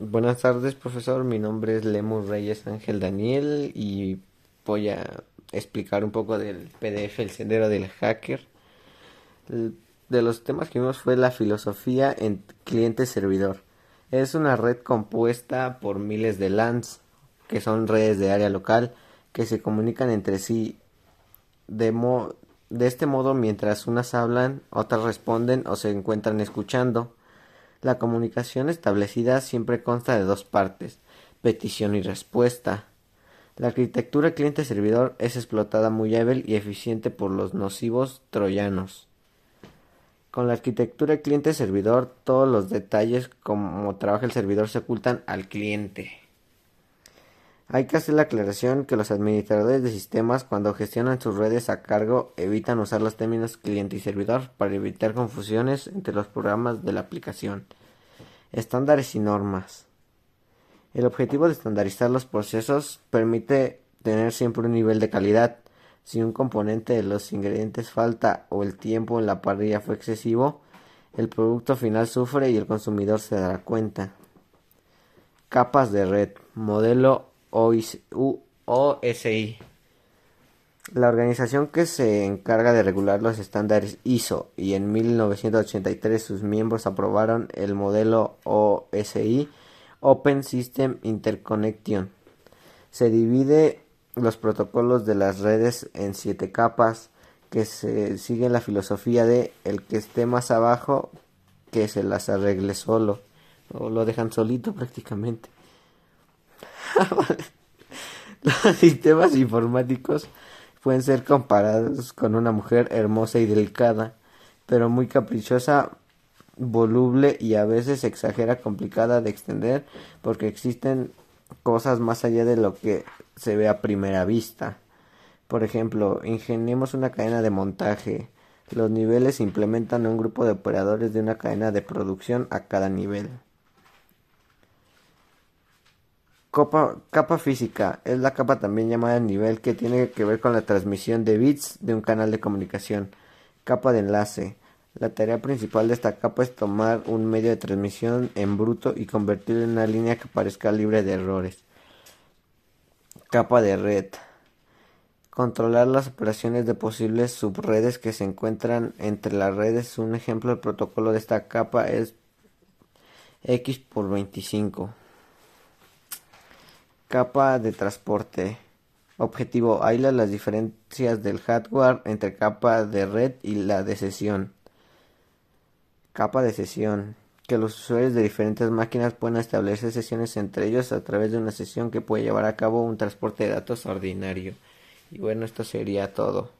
Buenas tardes, profesor. Mi nombre es Lemus Reyes Ángel Daniel y voy a explicar un poco del PDF El Sendero del Hacker. De los temas que vimos fue la filosofía en cliente-servidor. Es una red compuesta por miles de LANs, que son redes de área local, que se comunican entre sí de, de este modo mientras unas hablan, otras responden o se encuentran escuchando. La comunicación establecida siempre consta de dos partes, petición y respuesta. La arquitectura cliente-servidor es explotada muy hábil y eficiente por los nocivos troyanos. Con la arquitectura cliente-servidor, todos los detalles como trabaja el servidor se ocultan al cliente. Hay que hacer la aclaración que los administradores de sistemas cuando gestionan sus redes a cargo evitan usar los términos cliente y servidor para evitar confusiones entre los programas de la aplicación. Estándares y normas. El objetivo de estandarizar los procesos permite tener siempre un nivel de calidad. Si un componente de los ingredientes falta o el tiempo en la parrilla fue excesivo, el producto final sufre y el consumidor se dará cuenta. Capas de red. Modelo OSI. La organización que se encarga de regular los estándares ISO y en 1983 sus miembros aprobaron el modelo OSI Open System Interconnection. Se divide los protocolos de las redes en siete capas que se siguen la filosofía de el que esté más abajo que se las arregle solo o lo dejan solito prácticamente. Los sistemas informáticos pueden ser comparados con una mujer hermosa y delicada, pero muy caprichosa, voluble y a veces exagera complicada de extender porque existen cosas más allá de lo que se ve a primera vista. Por ejemplo, ingeniemos una cadena de montaje. Los niveles implementan en un grupo de operadores de una cadena de producción a cada nivel. Capa física es la capa también llamada nivel que tiene que ver con la transmisión de bits de un canal de comunicación. Capa de enlace. La tarea principal de esta capa es tomar un medio de transmisión en bruto y convertirlo en una línea que parezca libre de errores. Capa de red. Controlar las operaciones de posibles subredes que se encuentran entre las redes. Un ejemplo del protocolo de esta capa es X por 25. Capa de transporte. Objetivo: aisla las diferencias del hardware entre capa de red y la de sesión. Capa de sesión. Que los usuarios de diferentes máquinas puedan establecer sesiones entre ellos a través de una sesión que puede llevar a cabo un transporte de datos ordinario. Y bueno, esto sería todo.